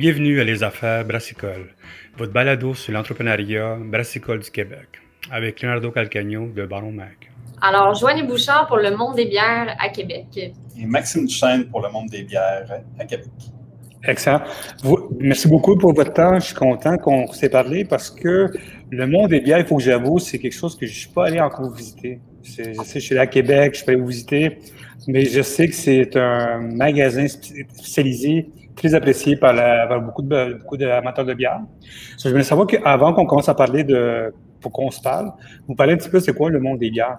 Bienvenue à Les Affaires Brassicole, votre balado sur l'entrepreneuriat brassicole du Québec, avec Leonardo Calcagno de Baron Mac. Alors, Joanne Bouchard pour le monde des bières à Québec. Et Maxime Duchesne pour le monde des bières à Québec. Excellent. merci beaucoup pour votre temps. Je suis content qu'on s'est parlé parce que le monde des bières, il faut que j'avoue, c'est quelque chose que je ne suis pas allé encore visiter. Je sais, je suis allé à Québec, je peux aller vous visiter, mais je sais que c'est un magasin spécialisé, apprécié par, beaucoup, de, d'amateurs de bière. je voulais savoir qu'avant qu'on commence à parler de, pour qu'on se parle, vous parlez un petit peu, c'est quoi le monde des bières?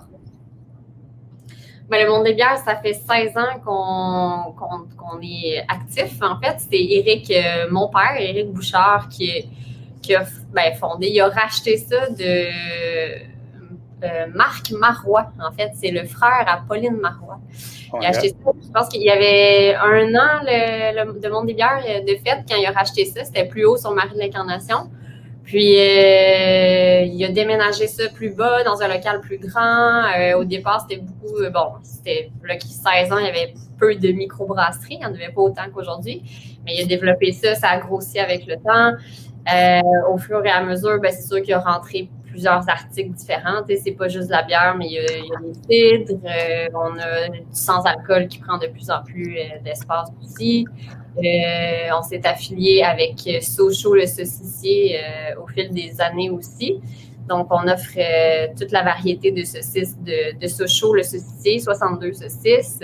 Ben, le monde des bières, ça fait 16 ans qu'on est actif. En fait, c'est Éric, euh, mon père, Éric Bouchard, qui, qui a ben, fondé, il a racheté ça de euh, Marc Marois. En fait, c'est le frère à Pauline Marois. Il a acheté ça. Je pense qu'il y avait un an, le, monde des bières, de fait, quand il a racheté ça, c'était plus haut sur Marie de l'Incarnation. Puis, euh, il a déménagé ça plus bas, dans un local plus grand. Euh, au départ, c'était beaucoup, euh, bon, c'était, là, 16 ans, il y avait peu de microbrasseries. Il n'y en avait pas autant qu'aujourd'hui. Mais il a développé ça, ça a grossi avec le temps. au fur et à mesure, ben, c'est sûr qu'il a rentré plusieurs articles différents. C'est pas juste la bière, mais il y a, il cidres. on a du sans-alcool qui prend de plus en plus d'espace aussi. Euh, on s'est affilié avec Socho le saucissier euh, au fil des années aussi. Donc, on offre euh, toute la variété de saucisses de, de Socho le saucissier, 62 saucisses.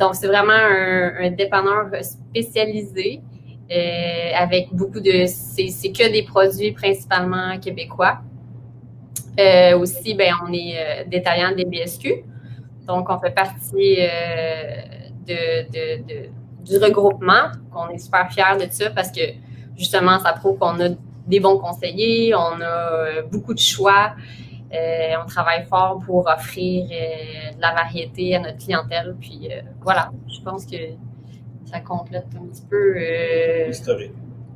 donc, c'est vraiment un, dépanneur spécialisé avec beaucoup de. C'est que des produits principalement québécois. aussi, ben, on est détaillant des BSQ. Donc, on fait partie de du regroupement, qu'on est super fiers de ça parce que justement, ça prouve qu'on a des bons conseillers, on a euh, beaucoup de choix. Euh, on travaille fort pour offrir euh, de la variété à notre clientèle. Puis voilà, je pense que ça complète un petit peu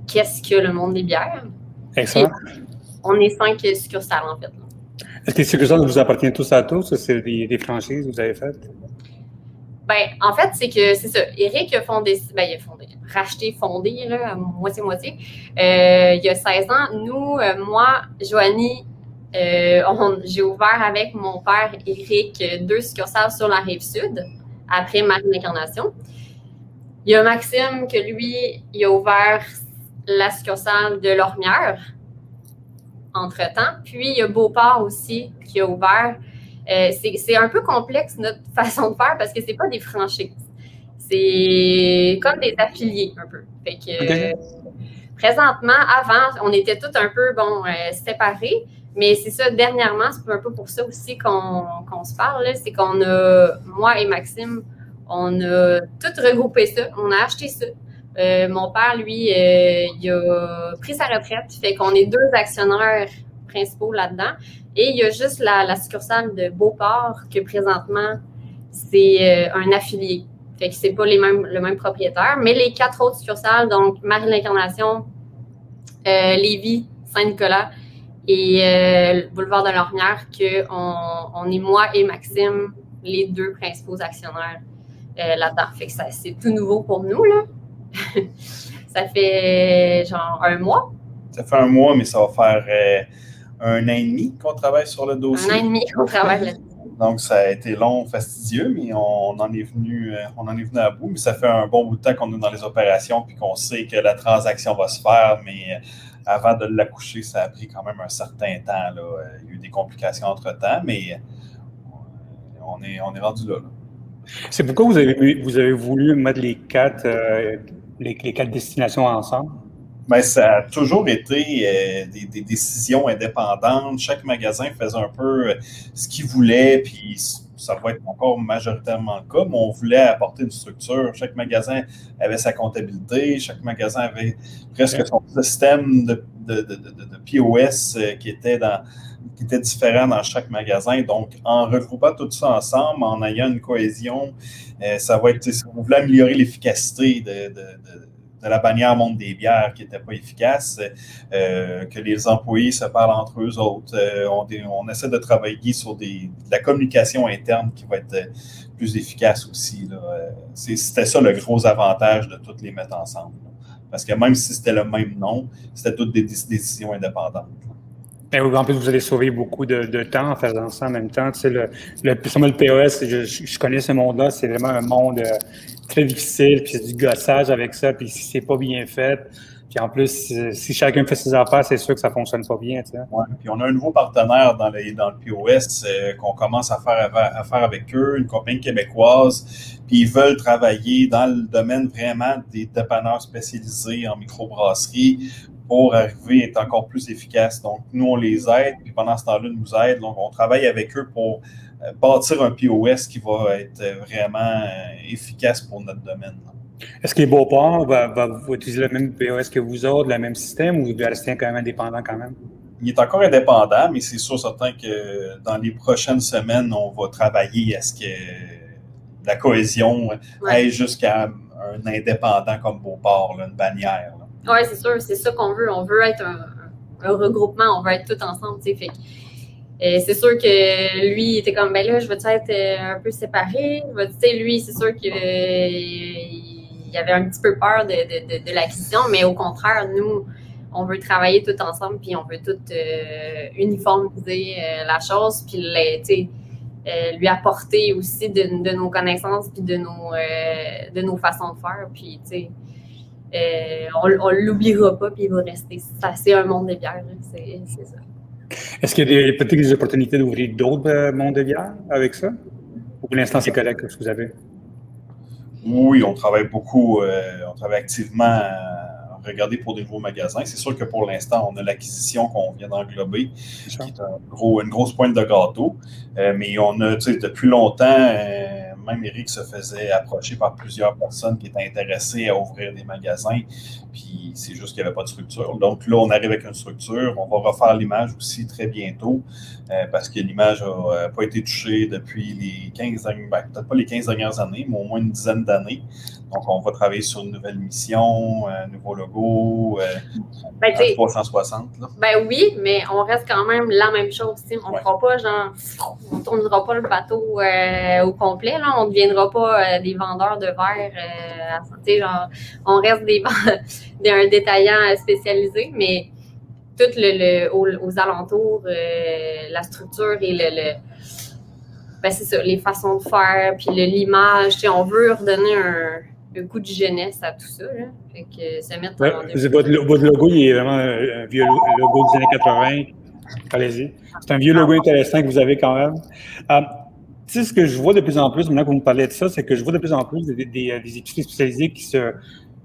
qu'est-ce que le monde des bières? Excellent. on est cinq succursales en fait. Est-ce que les succursales vous appartiennent tous à tous? C'est des, des franchises que vous avez faites? Ben, en fait, c'est que c'est ça. Eric a fondé, ben, il a fondé, racheté, fondé, là, moitié-moitié. Euh, il y a 16 ans. Nous, euh, moi, Joanie, euh, j'ai ouvert avec mon père Eric deux succursales sur la rive sud après Marie-Incarnation. Il y a Maxime que lui, il a ouvert la succursale de l'Ormière entre-temps. Puis il y a Beauport aussi qui a ouvert euh, c'est un peu complexe notre façon de faire parce que c'est pas des franchises. C'est comme des affiliés un peu. Fait que présentement, avant, on était tous un peu bon euh, séparés. Mais c'est ça, dernièrement, c'est un peu pour ça aussi qu'on se parle. C'est qu'on a, moi et Maxime, on a tout regroupé ça. On a acheté ça. Euh, mon père, lui, il a pris sa retraite. Fait qu'on est deux actionnaires principaux là-dedans. Et il y a juste la, succursale de Beauport que présentement, c'est euh, un affilié. Fait que c'est pas le même propriétaire. Mais les quatre autres succursales, donc Marie-l'Incarnation, euh, Lévis, Saint-Nicolas et euh, Boulevard de l'Ormière, qu'on on est moi et Maxime, les deux principaux actionnaires euh, là-dedans. Fait que c'est tout nouveau pour nous, là. ça fait genre un mois. Ça fait un mois, mais ça va faire un an et demi qu'on travaille sur le dossier. Un an et demi qu'on travaille là Donc, ça a été long, fastidieux, mais on en est venu, euh, on en est venu à bout. Mais ça fait un bon bout de temps qu'on est dans les opérations puis qu'on sait que la transaction va se faire, mais euh, avant de l'accoucher, ça a pris quand même un certain temps. Là. Euh, il y a eu des complications entre-temps, mais on est, on est rendu là. C'est pourquoi vous avez, voulu mettre les quatre, quatre destinations ensemble? Mais ça a toujours été euh, des, décisions indépendantes. Chaque magasin faisait un peu euh, ce qu'il voulait, puis ça va être encore majoritairement le cas, mais on voulait apporter une structure. Chaque magasin avait sa comptabilité, chaque magasin avait presque son système de, POS euh, qui était, dans, qui était différent dans chaque magasin. Donc, en regroupant tout ça ensemble, en ayant une cohésion, ça va être, si vous voulez améliorer l'efficacité de de la bannière Monde des bières qui n'était pas efficace, euh, que les employés se parlent entre eux autres. Euh, on, essaie de travailler sur des, de la communication interne qui va être euh, plus efficace aussi. C'était ça le gros avantage de toutes les mettre ensemble. Parce que même si c'était le même nom, c'était toutes des décisions indépendantes. Ben en plus, vous allez sauver beaucoup de, temps en faisant ça en même temps. Tu sais, le, le, le POS, je, je, connais ce monde-là, c'est vraiment un monde euh, très difficile, puis c'est du gossage avec ça, puis si c'est pas bien fait, puis en plus, si chacun fait ses affaires, c'est sûr que ça fonctionne pas bien. Tu sais. ouais, puis on a un nouveau partenaire dans, le, dans le POS euh, qu'on commence à faire, à faire avec eux, une compagnie québécoise, puis ils veulent travailler dans le domaine vraiment des dépanneurs spécialisés en microbrasserie pour arriver à être encore plus efficace. Donc, nous, on les aide, puis pendant ce temps-là, ils nous aident. Donc, on travaille avec eux pour euh, bâtir un POS qui va être vraiment euh, efficace pour notre domaine. Est-ce que Beauport va, va, utiliser le même POS que vous autres, le même système, ou il va rester quand même indépendant quand même? Il est encore indépendant, mais c'est sûr certain que dans les prochaines semaines, on va travailler à ce que la cohésion aille jusqu'à un indépendant comme Beauport, une bannière. Oui, c'est sûr, c'est ça qu'on veut. On veut être un, regroupement, on veut être tous ensemble. Fait c'est sûr que lui, il était comme, ben là, je veux être euh, un peu séparé? Sais, lui, c'est sûr qu'il il avait un petit peu peur de, de, de, l'acquisition, mais au contraire, nous, on veut travailler tout ensemble, puis on veut tout euh, uniformiser euh, la chose, puis lui apporter aussi de, nos connaissances, puis de nos, de nos façons de faire. Puis, tu sais, euh, on ne l'oubliera pas, puis il va rester. C'est un monde de bière, c'est ça. Est-ce qu'il y a peut-être des opportunités d'ouvrir d'autres euh, mondes de bière avec ça? Ou pour l'instant, c'est correct ce que vous avez? Oui, on travaille beaucoup, euh, on travaille activement regarder pour des nouveaux magasins. C'est sûr que pour l'instant, on a l'acquisition qu'on vient d'englober, qui est un gros, une grosse pointe de gâteau. mais on a, depuis longtemps, même Eric se faisait approcher par plusieurs personnes qui étaient intéressées à ouvrir des magasins. Puis c'est juste qu'il n'y avait pas de structure. Donc là, on arrive avec une structure. On va refaire l'image aussi très bientôt euh, parce que l'image n'a euh, pas été touchée depuis les 15 dernières, ben, peut-être pas les 15 dernières années, mais au moins une dizaine d'années. Donc, on va travailler sur une nouvelle mission, un nouveau logo, euh, ben, 360. Ben oui, mais on reste quand même la même chose. On ne fera pas genre, on tournera pas le bateau euh, au complet. Là. On ne deviendra pas euh, des vendeurs de verre euh. Genre, on reste des, un détaillant spécialisé, mais tout le, aux, alentours, la structure et le, ben c'est ça, les façons de faire, puis l'image. On veut redonner un, un coup de jeunesse à tout ça. Là. Fait que votre, votre, logo, il est vraiment un vieux logo des années 80. Allez-y. C'est un vieux logo intéressant que vous avez quand même. Euh, sais, ce que je vois de plus en plus, maintenant que vous me parlez de ça, c'est que je vois de plus en plus des, des, des études spécialisées qui se,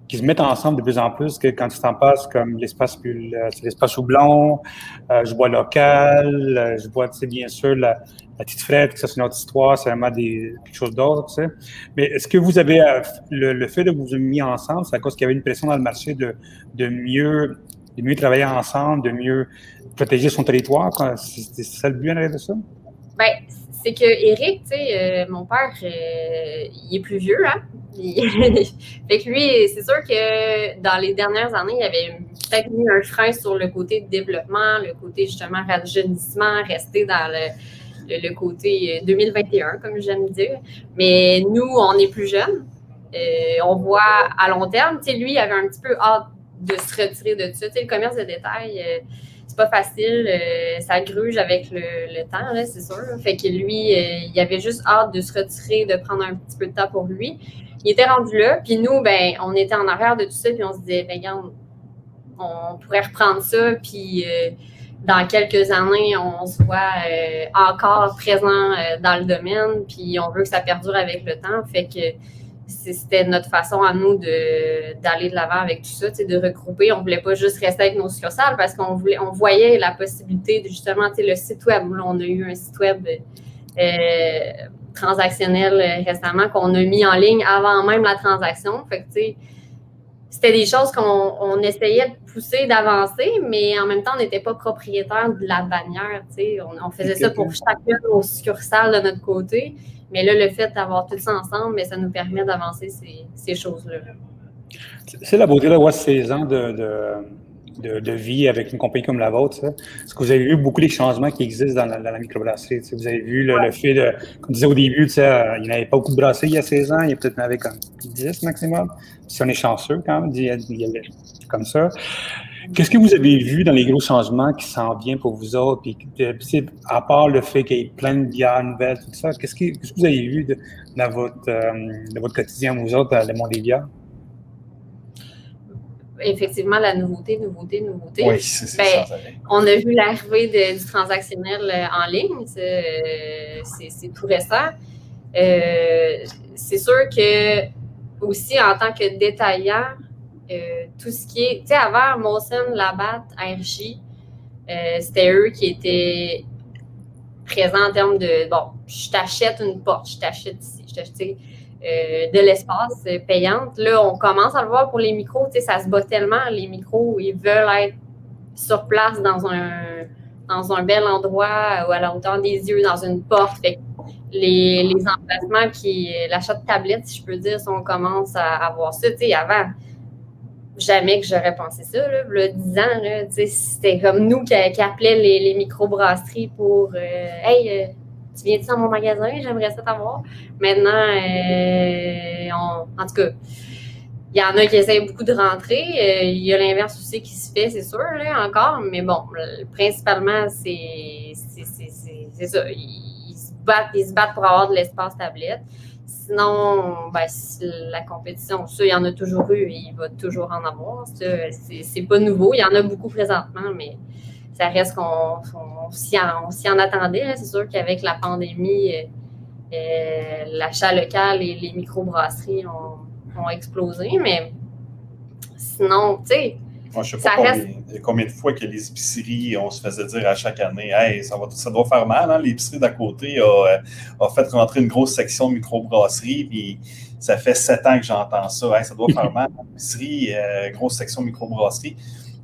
qui se mettent ensemble de plus en plus que quand tu t'en passes comme l'espace l'espace houblon, euh, je bois local, euh, je bois, tu sais, bien sûr, la, la petite frette, ça c'est notre histoire, c'est vraiment des, quelque chose d'autre, tu sais. Mais est-ce que vous avez, euh, le, fait de vous avoir mis ensemble, c'est à cause qu'il y avait une pression dans le marché de, de mieux de mieux travailler ensemble, de mieux protéger son territoire? C'est ça le but en de ça? Bien, c'est que Eric, tu sais, euh, mon père, euh, il est plus vieux, hein? fait que lui, c'est sûr que dans les dernières années, il avait peut-être mis un frein sur le côté de développement, le côté justement rajeunissement, rester dans le, côté 2021, euh, comme j'aime dire. Mais nous, on est plus jeunes. on voit à long terme. Lui, il avait un petit peu hâte de se retirer de tout ça. Le commerce de détail pas facile. Euh, ça gruge avec le, temps, c'est sûr. Fait que lui, euh, il avait juste hâte de se retirer, de prendre un petit peu de temps pour lui. Il était rendu là, puis nous, ben, on était en arrière de tout ça, puis on se disait, ben, regarde, on pourrait reprendre ça, puis euh, dans quelques années, on se voit encore présent dans le domaine, puis on veut que ça perdure avec le temps. Fait que c'était notre façon à nous d'aller de l'avant avec tout ça, de regrouper. On ne voulait pas juste rester avec nos succursales parce qu'on voulait, on voyait la possibilité de justement, le site web. on a eu un site web euh, transactionnel euh, récemment qu'on a mis en ligne avant même la transaction. Fait c'était des choses qu'on essayait de pousser, d'avancer, mais en même temps, on n'était pas propriétaire de la bannière. On, on faisait ça pour chacune de nos succursales de notre côté. Mais là, le fait d'avoir tout ça ensemble, ça nous permet d'avancer ces, choses-là. C'est la beauté d'avoir 16 ans de, de, vie avec une compagnie comme la vôtre. Est-ce que vous avez vu beaucoup des changements qui existent dans la, microbrasserie? Vous avez vu le, fait de, comme je disais au début, il n'y avait pas beaucoup de brasseries il y a 16 ans, il y a peut-être avait comme 10 maximum. Si on est chanceux quand même, il y a, comme ça. Qu'est-ce que vous avez vu dans les gros changements qui s'en viennent pour vous autres? Puis, à part le fait qu'il y ait plein de bières nouvelles, tout ça, qu'est-ce que, vous avez vu dans, votre, euh, votre quotidien, vous autres, dans le monde des bières? effectivement la nouveauté, nouveauté, nouveauté. Oui, c'est ben, On a vu l'arrivée du transactionnel euh, en ligne, euh, c'est tout récent. Euh, c'est sûr que aussi en tant que détaillant, tout ce qui est, tu sais, avant Molson, Labatt, RJ, c'était eux qui étaient présents en termes de, bon, je t'achète une porte, je t'achète ici, je t'achète, euh, de l'espace payante. Là, on commence à le voir pour les micros. Ça se bat tellement. Les micros, ils veulent être sur place dans un, dans un bel endroit ou à la hauteur des yeux, dans une porte. les, les emplacements qui. L'achat de tablettes, si je peux dire, si on commence à, avoir ça. Tu sais, avant, jamais que j'aurais pensé ça. Là, le 10 ans, c'était comme nous qui, qui appelaient les, les microbrasseries pour euh, Hey, euh, tu viens-tu dans mon magasin? J'aimerais ça t'avoir. Maintenant, euh, en tout cas, il y en a qui essayent beaucoup de rentrer. Euh, il y a l'inverse aussi qui se fait, c'est sûr, là, encore. Mais bon, principalement, c'est ça. Ils, se battent, ils se battent pour avoir de l'espace tablette. Sinon, ben, la compétition, ça, il y en a toujours eu et il va toujours en avoir. C'est pas nouveau. Il y en a beaucoup présentement, mais ça reste qu'on s'y en, attendait. C'est sûr qu'avec la pandémie, euh, euh, l'achat local et les microbrasseries ont, ont explosé, mais sinon, tu sais, je sais pas combien, de fois que les épiceries, on se faisait dire à chaque année, hey, ça, va, ça doit faire mal. Hein? L'épicerie d'à côté a, euh, a, fait rentrer une grosse section microbrasserie, puis ça fait sept ans que j'entends ça. Hey, ça doit faire mal. L'épicerie, grosse section microbrasserie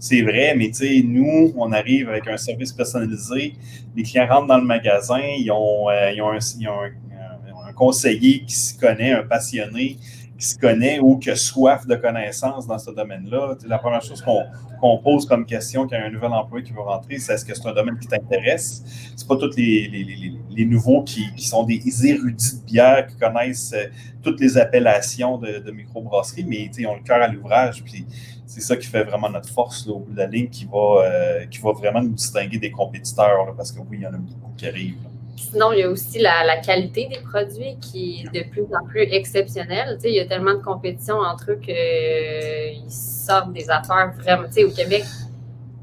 c'est vrai, mais nous, on arrive avec un service personnalisé. Les clients rentrent dans le magasin, ils ont, euh, ils ont, un, conseiller qui s'y connaît, un passionné qui se connaît ou qui a soif de connaissances dans ce domaine-là. La première chose qu'on pose comme question quand il y a un nouvel employé qui veut rentrer, c'est est-ce que c'est un domaine qui t'intéresse? C'est pas tous les, les, les, nouveaux qui, qui, sont des érudits de bière, qui connaissent euh, toutes les appellations de, de microbrasserie, mais ils ont le cœur à l'ouvrage. Puis c'est ça qui fait vraiment notre force au bout de la ligne, qui va, euh, qui va vraiment nous distinguer des compétiteurs, parce que oui, il y en a beaucoup qui arrivent. Sinon, il y a aussi la, qualité des produits qui est de plus en plus exceptionnelle. il y a tellement de compétition entre eux qu'ils euh, sortent des affaires vraiment. au Québec,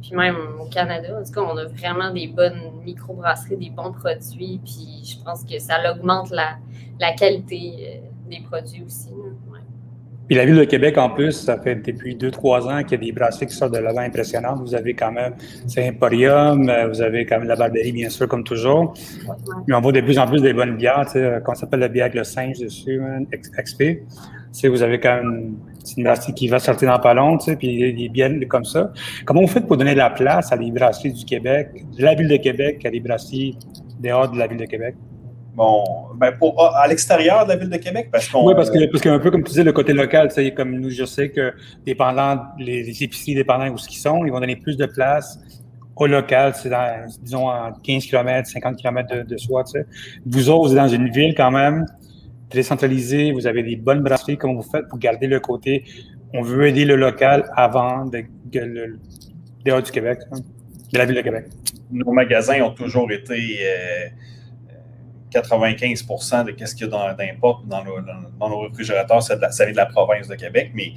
puis même au Canada, en tout cas, on a vraiment des bonnes microbrasseries, des bons produits. Puis je pense que ça augmente la, qualité euh, des produits aussi. Puis la ville de Québec, en plus, ça fait depuis deux, trois ans qu'il y a des brasseries qui sortent de l'avant impressionnantes. Vous avez quand même Saint-Emporium, euh, vous avez quand même la Barberie, bien sûr, comme toujours. Mais on voit de plus en plus des bonnes bières, euh, qu'on s'appelle la bière avec le singe dessus, hein, XP. Tu vous avez quand même une brasserie qui va sortir dans pas long, puis des bières comme ça. Comment vous faites pour donner la place à des brasseries du Québec, de la ville de Québec, à des brasseries dehors de la ville de Québec? Bon, ben pour, à l'extérieur de la ville de Québec, parce qu'on. Oui, parce que parce qu'un peu comme tu disais, le côté local, c'est comme nous, je sais que dépendant les, épiceries dépendant où ce qu'ils sont, ils vont donner plus de place au local, c'est dans, disons, en 15 km, 50 km de, de soi, tu sais. Vous autres, vous êtes dans une ville quand même décentralisée, vous avez des bonnes brasseries, comment vous faites pour garder le côté, on veut aider le local avant de, de, le dehors du Québec, hein, de la ville de Québec. Nos magasins ont toujours été euh, 95% de ce qu'il y a d'import dans, dans, nos réfrigérateurs, ça vient de la province de Québec, mais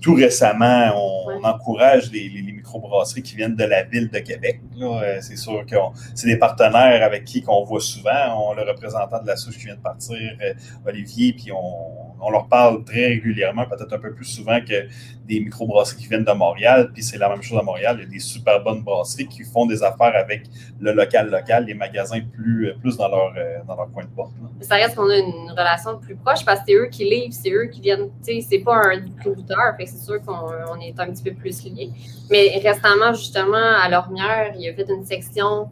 tout récemment, on, encourage les, les, microbrasseries qui viennent de la ville de Québec. Euh, c'est sûr que c'est des partenaires avec qui qu'on voit souvent. On le représentant de la souche qui vient de partir, euh, Olivier, puis on, on, leur parle très régulièrement, peut-être un peu plus souvent que des microbrasseries qui viennent de Montréal. Puis c'est la même chose à Montréal. Il y a des super bonnes brasseries qui font des affaires avec le local local, les magasins plus, plus dans, leur, euh, dans leur coin de porte. Ça reste qu'on a une relation plus proche parce que c'est eux qui livrent, c'est eux qui viennent. C'est pas un distributeur c'est sûr qu'on est un petit peu plus liés. Mais récemment, justement, à Lormière, il a fait une section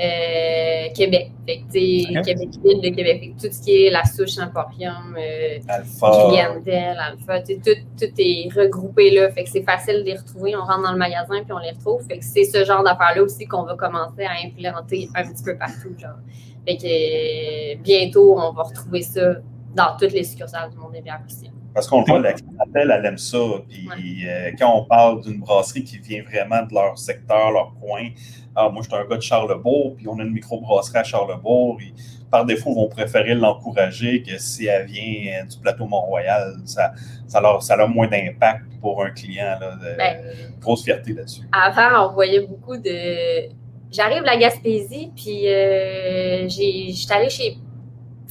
euh, Québec. Fait que, Québec, ville de Québec. Fait que tout ce qui est la souche Emporium, euh, Alpha. Clientèle, Alpha, tout, tout est regroupé là. Fait que c'est facile de les retrouver. On rentre dans le magasin puis on les retrouve. Fait que c'est ce genre d'affaires-là aussi qu'on va commencer à implémenter un petit peu partout. Genre. Fait que euh, bientôt, on va retrouver ça dans toutes les succursales du monde des bières aussi. Parce qu'on le voit, la clientèle, elle aime ça. Puis euh, quand on parle d'une brasserie qui vient vraiment de leur secteur, leur coin, ah, moi, je suis un gars de Charlebourg, puis on a une microbrasserie à Charlebourg. Et par défaut, vont préférer l'encourager que si elle vient euh, du plateau Mont-Royal. Ça, ça, leur, ça a moins d'impact pour un client. Là, de- Ben, grosse fierté là-dessus. Avant, on voyait beaucoup de. J'arrive de la Gaspésie, puis euh, j'ai- j'étais allée chez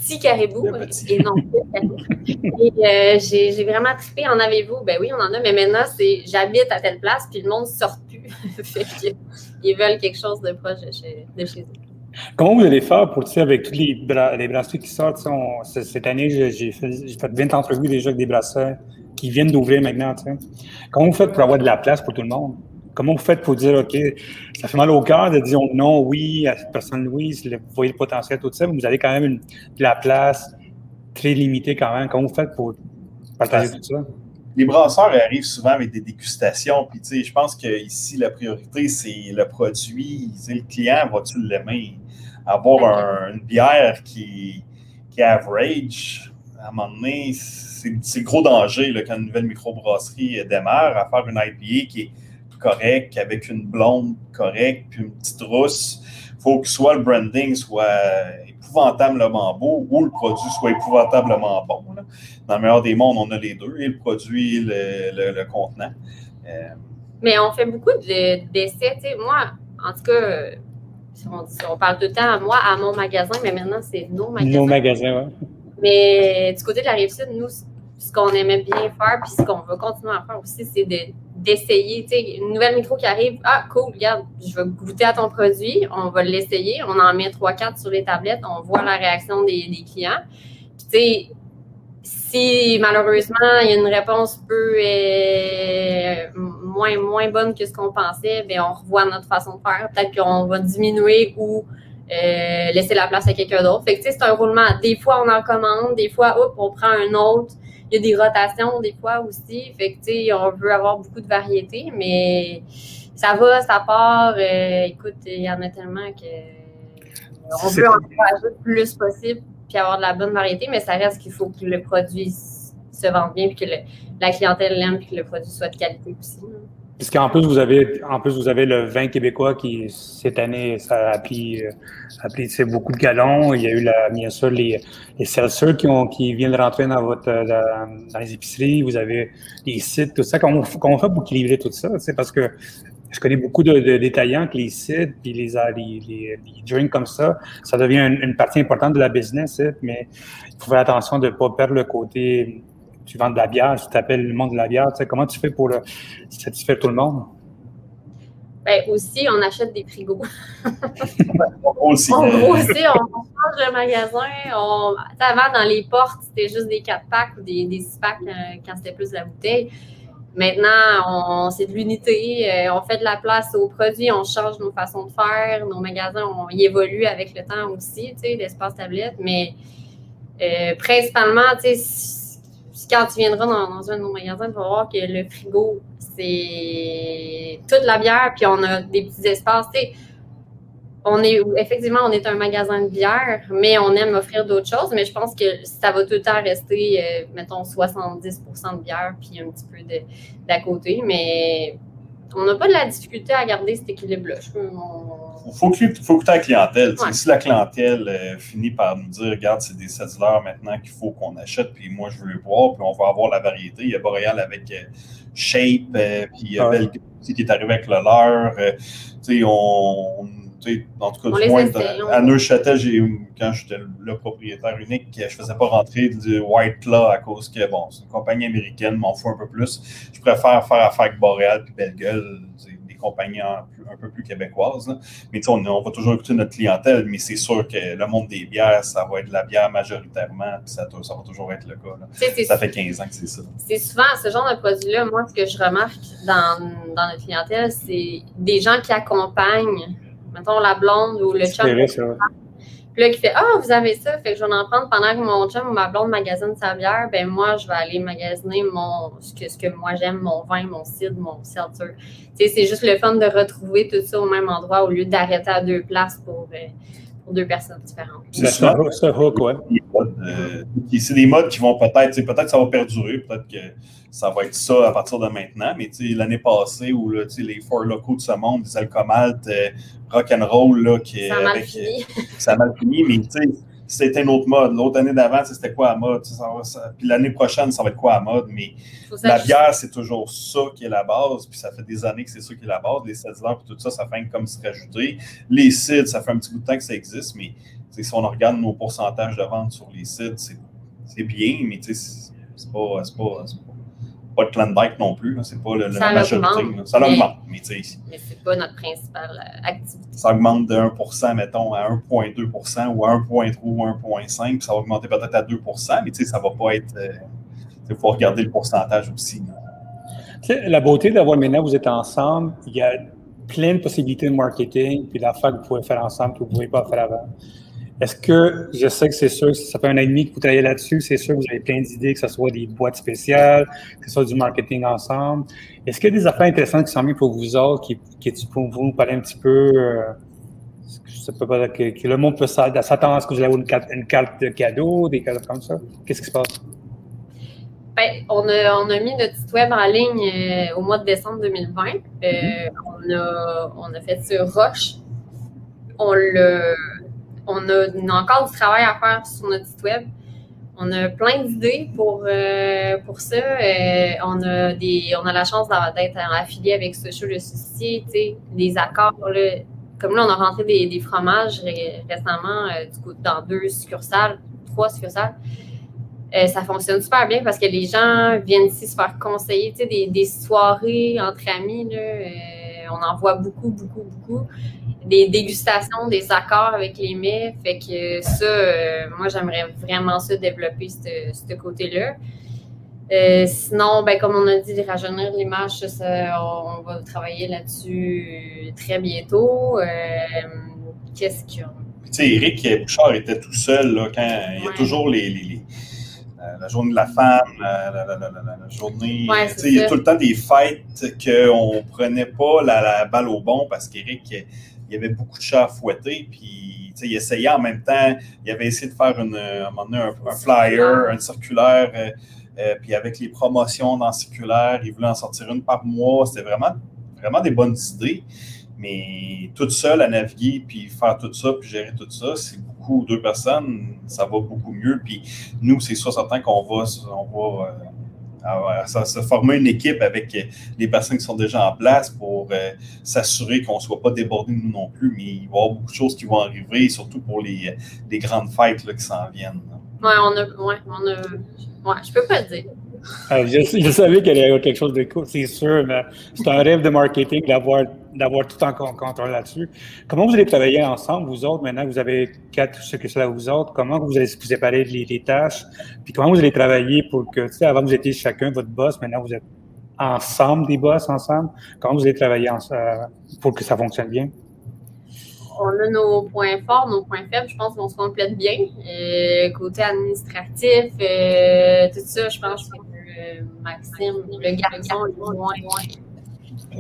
Petit Caribou, petit. et non. Et euh, j'ai vraiment trippé. En avez-vous? Ben oui, on en a, mais maintenant, c'est j'habite à telle place, puis le monde ne sort plus. fait que, ils veulent quelque chose de proche de chez, de chez eux. Comment vous allez faire pour, tu sais, avec toutes les, bra- les qui sortent? on- cette année, j'ai fait, fait 20 entrevues déjà avec des brasseurs qui viennent d'ouvrir maintenant. tu sais. Comment vous faites pour avoir de la place pour tout le monde? Comment vous faites pour dire, OK, ça fait mal au cœur de dire non, oui, à cette personne, oui, si vous voyez le potentiel, tout ça, mais vous avez quand même une, de la place très limitée quand même. Comment vous faites pour partager tout ça? Les brasseurs arrivent souvent avec des dégustations. Puis, tu sais, je pense que ici la priorité, c'est le produit. Le client, va-tu l'aimer? Avoir un- une bière qui, qui est average, à un moment donné, c'est c'est le gros danger là, quand une nouvelle microbrasserie démarre à faire une IPA qui est correcte, avec une blonde correcte, puis une petite rousse. Il faut que soit le branding soit épouvantablement beau ou le produit soit épouvantablement bon. là. Dans le meilleur des mondes, on a les deux, et le produit et le, le- le contenant. Euh, Mais on fait beaucoup de- d'essais. tu sais, moi, en tout cas, si on, si on parle tout le temps à moi, à mon magasin, mais maintenant, c'est nos magasins. Nos magasins, oui. Mais du côté de la rive sud, nous, ce qu'on aimait bien faire, puis ce qu'on va continuer à faire aussi, c'est de- d'essayer. Tu sais, une nouvelle micro qui arrive, ah, cool, regarde, je vais goûter à ton produit, on va l'essayer, on en met 3-4 sur les tablettes, on voit la réaction des, clients. Tu sais, si malheureusement il y a une réponse peu euh, moins, moins bonne que ce qu'on pensait, bien, on revoit notre façon de faire. Peut-être qu'on va diminuer ou euh, laisser la place à quelqu'un d'autre. Fait que, tu sais, c'est un roulement. Des fois, on en commande, des fois, hop, on prend un autre. Il y a des rotations, des fois aussi. Fait que, tu sais, on veut avoir beaucoup de variété, mais ça va, ça part. Euh, écoute, il y en a tellement que on C'est- veut en faire le plus possible puis avoir de la bonne variété, mais ça reste qu'il faut que le produit se vende bien puis que le- la clientèle l'aime puis que le produit soit de qualité aussi. Parce qu'en plus, vous avez, en plus, vous avez le vin québécois qui, cette année, ça a pris, euh, beaucoup de galons. Il y a eu, la, bien sûr, les, les seltzers qui, ont, qui viennent de rentrer dans, votre, euh, dans, dans les épiceries. Vous avez les sites, tout ça. Comment, comment on fait pour équilibrer tout ça? sais, Parce que je connais beaucoup de, de détaillants que les sites puis les, euh, les, les, les drinks comme ça, ça devient une, une partie importante de la business. hein, mais il faut faire attention de ne pas perdre le côté tu vends de la bière, tu t'appelles le monde de la bière. tu sais, comment tu fais pour le, satisfaire tout le monde? Ben, aussi, on achète des frigos. aussi, En euh, gros, aussi, on, on change le magasin. On, avant, dans les portes, c'était juste des 4 packs ou des, des 6 packs euh, quand c'était plus de la bouteille. Maintenant, on, c'est de l'unité. euh, on fait de la place aux produits, on change nos façons de faire. Nos magasins, on y évolue avec le temps aussi, tu sais, l'espace tablette. Mais euh, principalement, tu sais, si quand tu viendras dans, un de nos magasins, tu vas voir que le frigo, c'est toute la bière, puis on a des petits espaces. Tu sais, on est effectivement, on est un magasin de bière, mais on aime offrir d'autres choses. Mais je pense que ça va tout le temps rester, euh, mettons, 70% de bière, puis un petit peu d'à côté. Mais on n'a pas de la difficulté à garder cet équilibre-là. Je peux- on- Il faut, que- faut écouter la clientèle. Ouais. Si la clientèle euh, finit par nous dire Regarde, c'est des settlers maintenant qu'il faut qu'on achète, puis moi je veux boire, puis on va avoir la variété. Il y a Boréal avec euh, Shape, euh, puis il y a Ouais. Belgique aussi qui est arrivé avec le leur. Euh, tu sais, on, sais, en tout cas, On du moins, à Neuchâtel, quand j'étais le propriétaire unique, je faisais pas rentrer du White Claw à cause que, bon, c'est une compagnie américaine, m'en fout un peu plus. Je préfère faire affaire avec Boréal puis Belle Gueule, des compagnies un, peu- un peu plus québécoises. là. Mais tu sais, on, on va toujours écouter notre clientèle, mais c'est sûr que le monde des bières, ça va être de la bière majoritairement, puis ça, ça va toujours être le cas. là. Ça fait 15 ans que c'est ça. c'est souvent ce genre de produit-là, moi, ce que je remarque dans, dans notre clientèle, c'est des gens qui accompagnent mettons, la blonde ou le chum. Puis là, qui fait Ah, vous avez ça, fait que je vais en prendre pendant que mon chum ou ma blonde magasine sa bière, ben moi, je vais aller magasiner mon, ce, que, ce que moi j'aime, mon vin, mon cidre, mon seltzer. Tu sais, c'est juste le fun de retrouver tout ça au même endroit au lieu d'arrêter à deux places pour, euh, pour deux personnes différentes. C'est ça. Hook, ouais. des modes, euh, qui- c'est des modes qui vont peut-être, peut-être que ça va perdurer, peut-être que ça va être ça à partir de maintenant, mais tu sais, l'année passée où là, tu sais, les four locaux de ce monde, des alcomalt, euh, rock'n'roll, là, qui, Ça a mal avec, fini. euh, ça a mal fini, mais c'était une autre mode. L'autre année d'avant, c'était quoi la mode? tu sais, ça va- ça- puis l'année prochaine, ça va être quoi la mode? Mais la bière, c'est toujours ça qui est la base, puis ça fait des années que c'est ça qui est la base. Les puis tout ça, ça fait comme se rajouter. Les cides, ça fait un petit bout de temps que ça existe, mais si on regarde nos pourcentages de vente sur les cides, c'est c'est bien, mais c'est c'est pas, c'est pas, pas, pas le Klondike non plus. C'est pas le, Ça la majorité. Ça mais- l'augmente, mais tu sais, Mais c'est pas notre principale euh, activité. ça augmente de 1 mettons, à 1,2 ou à 1,3 ou 1,5 puis ça va augmenter peut-être à 2 mais tu sais, ça va pas être. euh, Il faut regarder le pourcentage aussi. là. Tu sais, la beauté d'avoir maintenant, vous êtes ensemble, il y a plein de possibilités de marketing, puis d'affaires que vous pouvez faire ensemble que vous ne pouvez pas faire avant. Est-ce que, je sais que c'est sûr, ça fait un an et demi que vous travaillez là-dessus, c'est sûr que vous avez plein d'idées, que ce soit des boîtes spéciales, que ce soit du marketing ensemble. Est-ce qu'il y a des affaires intéressantes qui sont mises pour vous autres, qui, qui pour vous nous parler un petit peu, euh, je sais pas, que, que le monde peut s'a- s'attendre à ce que vous avez une carte, une carte de cadeau, des cadeaux comme ça? Qu'est-ce qui se passe? Ben, on, a, on a mis notre site web en ligne euh, au mois de décembre 2020. Euh, on, a, on a fait sur Roche. On, l'a- on, a, encore du travail à faire sur notre site web. On a plein d'idées pour, euh, pour ça. Euh, on, a des, on a la chance d'être affilié avec Social Associé, tu sais, des accords. Comme là, on a rentré des, fromages ré- récemment euh, dans deux succursales, trois succursales. Ça fonctionne super bien parce que les gens viennent ici se faire conseiller, des, soirées entre amis, on en voit beaucoup, beaucoup, beaucoup. Des dégustations, des accords avec les mets. Fait que ça, euh, moi, j'aimerais vraiment ça développer ce côté-là. Euh, sinon, ben, comme on a dit, rajeunir l'image, ça, on va travailler là-dessus très bientôt. Euh, Qu'est-ce qu'il y a? Tu sais, Éric Bouchard était tout seul là, quand il y a toujours les, les- les- la, journée de la femme, la, la- la- la- journée. Ouais, sais, il y a tout le temps des fêtes qu'on prenait pas la, la balle au bon parce qu'Éric, il y avait beaucoup de chats à fouetter. Puis, il essayait en même temps. Il avait essayé de faire une, à un, moment donné, un, un flyer, un circulaire. euh, euh, puis avec les promotions dans le circulaire, il voulait en sortir une par mois. C'était vraiment, vraiment des bonnes idées. Mais toute seule à naviguer, puis faire tout ça, puis gérer tout ça, c'est beaucoup, deux personnes, ça va beaucoup mieux. Puis nous, c'est sûr certain qu'on va, on va euh, ça- se former une équipe avec euh, les personnes qui sont déjà en place pour euh, s'assurer qu'on ne soit pas débordé nous non plus. Mais il va y avoir beaucoup de choses qui vont arriver, surtout pour les, les grandes fêtes là, qui s'en viennent. Ouais, on a. Ouais, on a. Ouais, je peux pas le dire. Euh, je, je savais qu'il y avait quelque chose de cool, c'est sûr, mais c'est un rêve de marketing d'avoir, d'avoir tout en con- contrôle là-dessus. Comment vous allez travailler ensemble, vous autres, maintenant que vous avez quatre succursales vous autres, comment vous allez vous séparer les, tâches, puis comment vous allez travailler pour que, tu sais, avant vous étiez chacun votre boss, maintenant vous êtes ensemble des boss ensemble, comment vous allez travailler euh, pour que ça fonctionne bien? On a nos points forts, nos points faibles, je pense qu'on se complète bien. Euh, côté administratif, euh, tout ça, je pense que Maxime, le garçon, est moins, il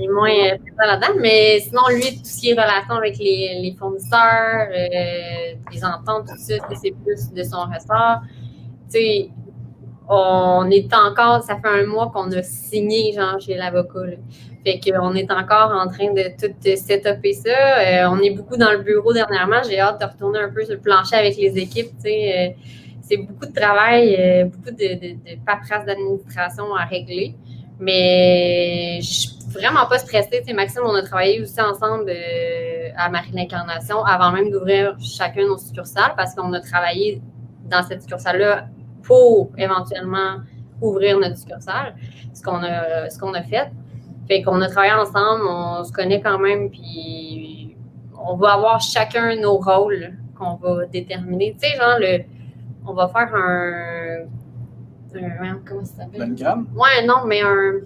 moins euh, présent là-dedans. Mais sinon, lui, tout ce qui est relation avec les, les fournisseurs, euh, les ententes, tout ça, c'est plus de son ressort. Tu sais, on est encore, ça fait un mois qu'on a signé, genre, chez l'avocat. Fait qu'on est encore en train de tout euh, setuper ça. On est beaucoup dans le bureau dernièrement. J'ai hâte de retourner un peu sur le plancher avec les équipes. tu sais. C'est beaucoup de travail, beaucoup de, paperasse d'administration à régler. Mais je vraiment pas stressée. Tu sais, Maxime, on a travaillé aussi ensemble euh, à Marie-l'Incarnation avant même d'ouvrir chacun nos succursales parce qu'on a travaillé dans cette succursale-là pour éventuellement ouvrir notre succursale, ce qu'on a, ce qu'on a fait. Fait qu'on a travaillé ensemble, on se connaît quand même, puis on va avoir chacun nos rôles qu'on va déterminer. Tu sais, genre, le, on va faire un. un- comment ça s'appelle? Planigramme? Ouais, non, mais un,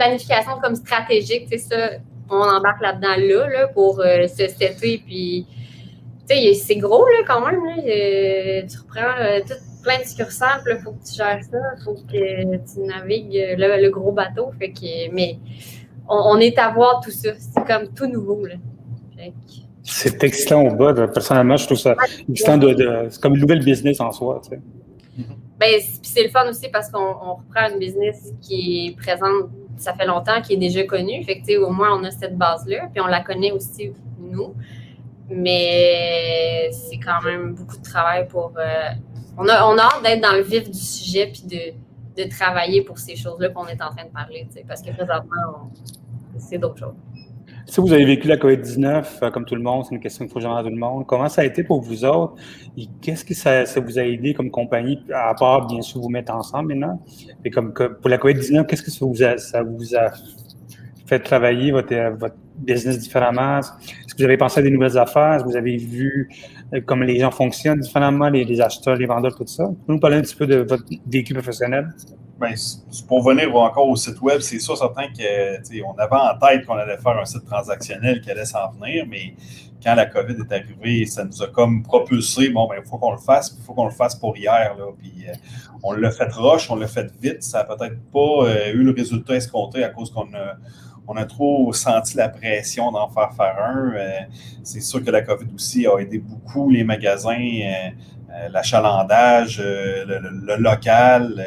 planification comme stratégique, c'est ça. on embarque là-dedans là, là, pour euh, se setter. Puis, tu sais, c'est gros là, quand même. Là. Euh, tu reprends euh, tout, plein de succursales, il faut que tu gères ça, il faut que tu navigues le, le, gros bateau. Fait que, mais on, est à voir tout ça. C'est comme tout nouveau. Là. C'est excitant au bas. Personnellement, je trouve ça excitant. De, c'est comme une nouvelle business en soi. Tu sais. Ben, c'est le fun aussi parce qu'on reprend une business qui est présente, ça fait longtemps, qui est déjà connue. Fait que, au moins, on a cette base-là. Puis on la connaît aussi, nous. Mais c'est quand même beaucoup de travail pour. Euh, on, a, on a hâte d'être dans le vif du sujet puis de, de travailler pour ces choses-là qu'on est en train de parler. Parce que présentement, c'est d'autres choses. Si vous avez vécu la COVID-19, euh, comme tout le monde, c'est une question qu'il faut à tout le monde. Comment ça a été pour vous autres? Et qu'est-ce que ça, vous a aidé comme compagnie, à part bien sûr vous mettre ensemble maintenant? Et comme pour la COVID-19, qu'est-ce que ça vous a, ça vous a fait travailler votre, euh, votre business différemment? Est-ce que vous avez pensé à des nouvelles affaires? Est-ce que vous avez vu euh, comment les gens fonctionnent différemment, les, acheteurs, les vendeurs, tout ça? Vous nous parler un petit peu de votre vécu professionnel? Ben, pour venir encore au site web, c'est sûr certain qu'on avait en tête qu'on allait faire un site transactionnel qui allait s'en venir, mais quand la COVID est arrivée, ça nous a comme propulsé. Bon, ben, il faut qu'on le fasse, il faut qu'on le fasse pour hier. Là, puis, euh, on l'a fait roche, on l'a fait vite. Ça n'a peut-être pas euh, eu le résultat escompté à cause qu'on a, on a trop senti la pression d'en faire faire un. Euh, c'est sûr que la COVID aussi a aidé beaucoup les magasins, l'achalandage, le, local,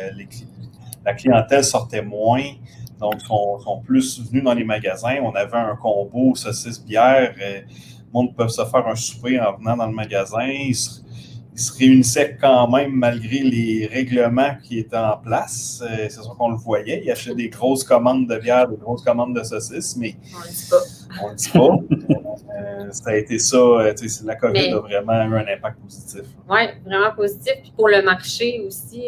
la clientèle sortait moins. Donc, ils sont, plus venus dans les magasins. On avait un combo saucisse-bière. Euh, le monde peut se faire un souper en venant dans le magasin. Réunissaient quand même malgré les règlements qui étaient en place. Euh, c'est sûr qu'on le voyait. Ils achetaient des grosses commandes de bière, des grosses commandes de saucisses, mais on ne dit pas. On le dit pas. Euh, ça a été ça. la COVID a vraiment eu un impact positif. Oui, vraiment positif. Puis pour le marché aussi,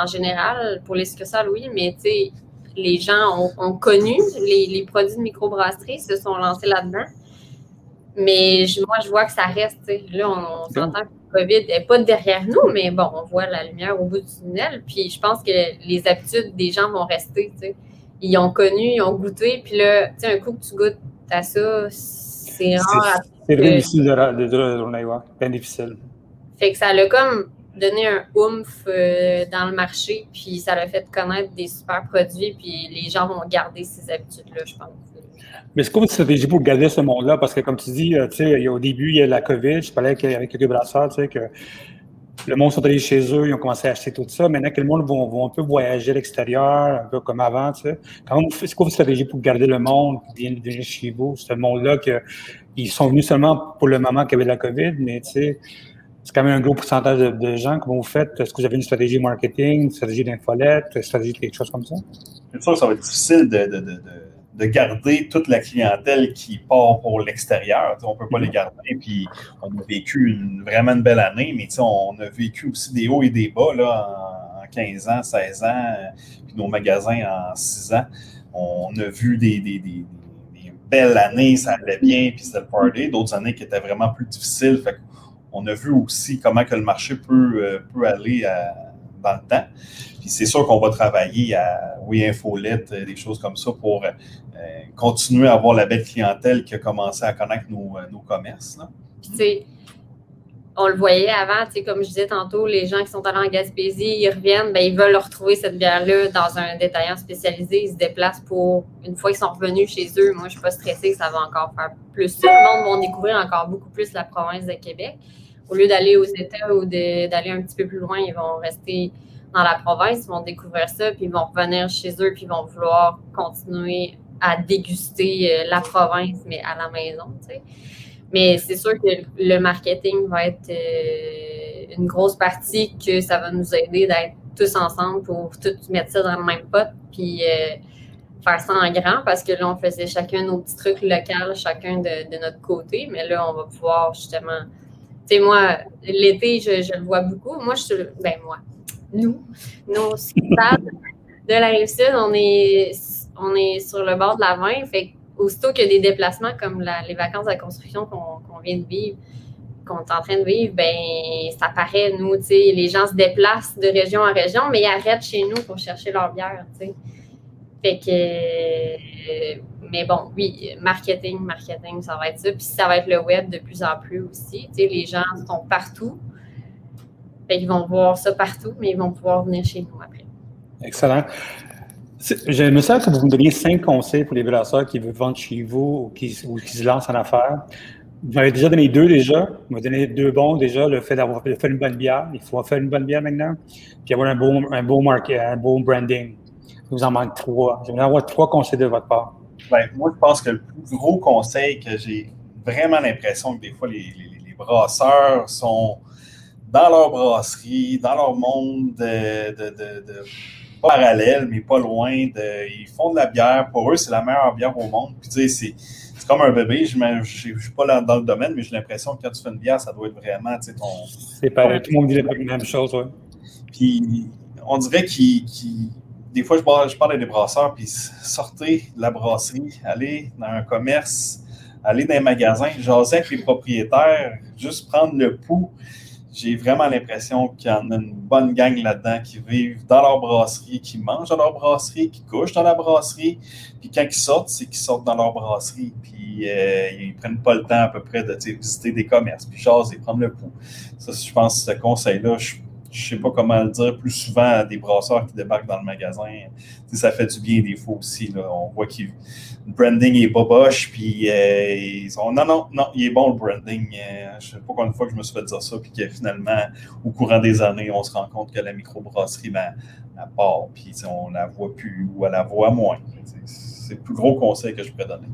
en général, pour les succursales, oui, mais tu sais, les gens ont, connu les, produits de microbrasserie, se sont lancés là-dedans. Mais moi, je vois que ça reste. Là, on, s'entend que COVID n'est pas derrière nous, mais bon, on voit la lumière au bout du tunnel. Puis je pense que les habitudes des gens vont rester. Ils ont connu, ils ont goûté. Puis là, tu sais, un coup que tu goûtes à ça, c'est rare. C'est très difficile de, de, Bien difficile. Fait que ça l'a comme donné un oomph euh, dans le marché, puis ça l'a fait connaître des super produits, puis les gens vont garder ces habitudes-là, je pense. Mais c'est quoi votre stratégie pour garder ce monde-là? Parce que, comme tu dis, euh, au début, il y a la COVID, je parlais avec quelques brasseurs, tu sais, que le monde sont allés chez eux, ils ont commencé à acheter tout ça. Maintenant que le monde va, un peu voyager à l'extérieur, un peu comme avant, tu sais. C'est quoi votre stratégie pour garder le monde qui vient venir chez vous? Ce monde-là qu'ils sont venus seulement pour le moment qu'il y avait de la COVID, mais tu sais, c'est quand même un gros pourcentage de, gens. Comment vous faites? Est-ce que vous avez une stratégie marketing, une stratégie d'infolette, une stratégie de quelque chose comme ça? C'est sûr que ça va être difficile de, de, garder toute la clientèle qui part pour l'extérieur. On ne peut pas les mm-hmm. garder. Puis on a vécu une, vraiment une belle année, mais on a vécu aussi des hauts et des bas là, en, 15 ans, 16 ans, puis nos magasins en 6 ans. On a vu des, des, des, belles années, ça allait bien, puis c'était le party. D'autres années qui étaient vraiment plus difficiles. Fait on a vu aussi comment que le marché peut, euh, peut aller euh, dans le temps. Puis c'est sûr qu'on va travailler à, oui, euh, des choses comme ça pour continuer à avoir la belle clientèle qui a commencé à connaître nos, commerces. Puis, on le voyait avant, comme je disais tantôt, les gens qui sont allés en Gaspésie, ils reviennent, ben, ils veulent retrouver cette bière-là dans un détaillant spécialisé. Ils se déplacent pour, une fois qu'ils sont revenus chez eux, moi, je ne suis pas stressée, ça va encore faire plus. Tout le monde va découvrir encore beaucoup plus la province de Québec au lieu d'aller aux États ou d'aller un petit peu plus loin, ils vont rester dans la province, ils vont découvrir ça, puis ils vont revenir chez eux, puis ils vont vouloir continuer à déguster euh, la province, mais à la maison. Mais c'est sûr que le marketing va être euh, une grosse partie, que ça va nous aider d'être tous ensemble pour tout mettre ça dans le même pot, puis euh, faire ça en grand, parce que là, on faisait chacun nos petits trucs locaux, chacun de, notre côté, mais là, on va pouvoir justement sais, moi, l'été, je, le vois beaucoup. Moi, je suis, ben moi, nous, nos stades de la Rive-Sud, on est, on est sur le bord de la 20. Fait aussitôt qu'il y a des déplacements comme les vacances de construction qu'on vient de vivre, qu'on est en train de vivre, ben ça paraît, nous, tu sais, les gens se déplacent de région en région, mais ils arrêtent chez nous pour chercher leur bière, tu sais. Fait que, mais bon, oui, marketing, marketing, ça va être ça. Puis ça va être le web de plus en plus aussi. Tu sais, les gens sont partout. Fait qu'ils vont voir ça partout, mais ils vont pouvoir venir chez nous après. Excellent. J'aimerais ça que vous me donniez cinq conseils pour les brasseurs qui veulent vendre chez vous ou qui, se lancent en affaires. Vous m'avez déjà donné deux déjà. Vous m'avez donné deux bons déjà. Le fait d'avoir fait une bonne bière. Il faut faire une bonne bière maintenant. Puis avoir un beau, un beau market, un beau branding. Il vous en manque trois. J'aimerais avoir trois conseils de votre part. Ben, moi, je pense que le plus gros conseil que j'ai vraiment l'impression que des fois les, brasseurs sont dans leur brasserie, dans leur monde de parallèle, mais pas loin. De, ils font de la bière. Pour eux, c'est la meilleure bière au monde. Puis, tu sais, c'est comme un bébé. Je ne suis pas dans le domaine, mais j'ai l'impression que quand tu fais une bière, ça doit être vraiment tu sais, ton. C'est pareil. Tout le monde dit la même chose, oui. Puis, on dirait qu'ils. Des fois, je parle, à des brasseurs, puis sortez de la brasserie, allez dans un commerce, allez dans un magasin, jaser avec les propriétaires, juste prendre le pouls j'ai vraiment l'impression qu'il y en a une bonne gang là-dedans qui vivent dans leur brasserie, qui mangent dans leur brasserie, qui couchent dans la brasserie. Puis quand ils sortent, c'est qu'ils sortent dans leur brasserie. Puis euh, ils prennent pas le temps à peu près de visiter des commerces, puis et prendre le pouls. Ça, je pense ce conseil-là, je je sais pas comment le dire, plus souvent à des brasseurs qui débarquent dans le magasin. Ça fait du bien des fois aussi. On voit que le branding est boboche, puis euh, ils non, non, non, il est bon le branding. Euh, je sais pas combien de fois que je me suis fait dire ça, puis que finalement, au courant des années, on se rend compte que la microbrasserie, ben, elle part, puis on la voit plus ou elle la voit moins. C'est le plus gros conseil que je pourrais donner.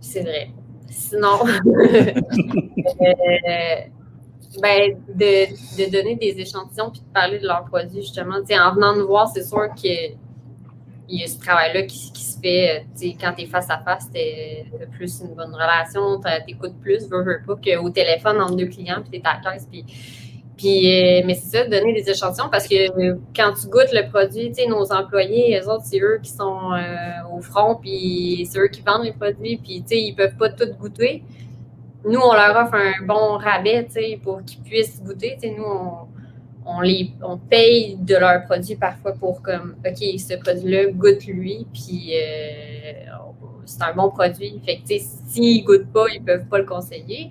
C'est vrai. Sinon, euh, ben, de, de, donner des échantillons puis de parler de leurs produits, justement. en venant nous voir, c'est sûr qu'il y a ce travail-là qui, qui, se fait. Quand tu es face à face, tu as plus une bonne relation, tu écoutes plus, veux, veux pas, qu'au téléphone entre deux clients, puis tu es à la caisse. Puis, puis, euh, mais c'est ça, donner des échantillons parce que euh, quand tu goûtes le produit, nos employés, eux autres, c'est eux qui sont euh, au front, puis c'est eux qui vendent les produits, puis ils peuvent pas tout goûter nous, on leur offre un bon rabais pour qu'ils puissent goûter. nous, on, les, on paye de leurs produits parfois pour comme, OK, ce produit-là, goûte-lui, puis euh, c'est un bon produit. Fait que, s'ils ne goûtent pas, ils ne peuvent pas le conseiller.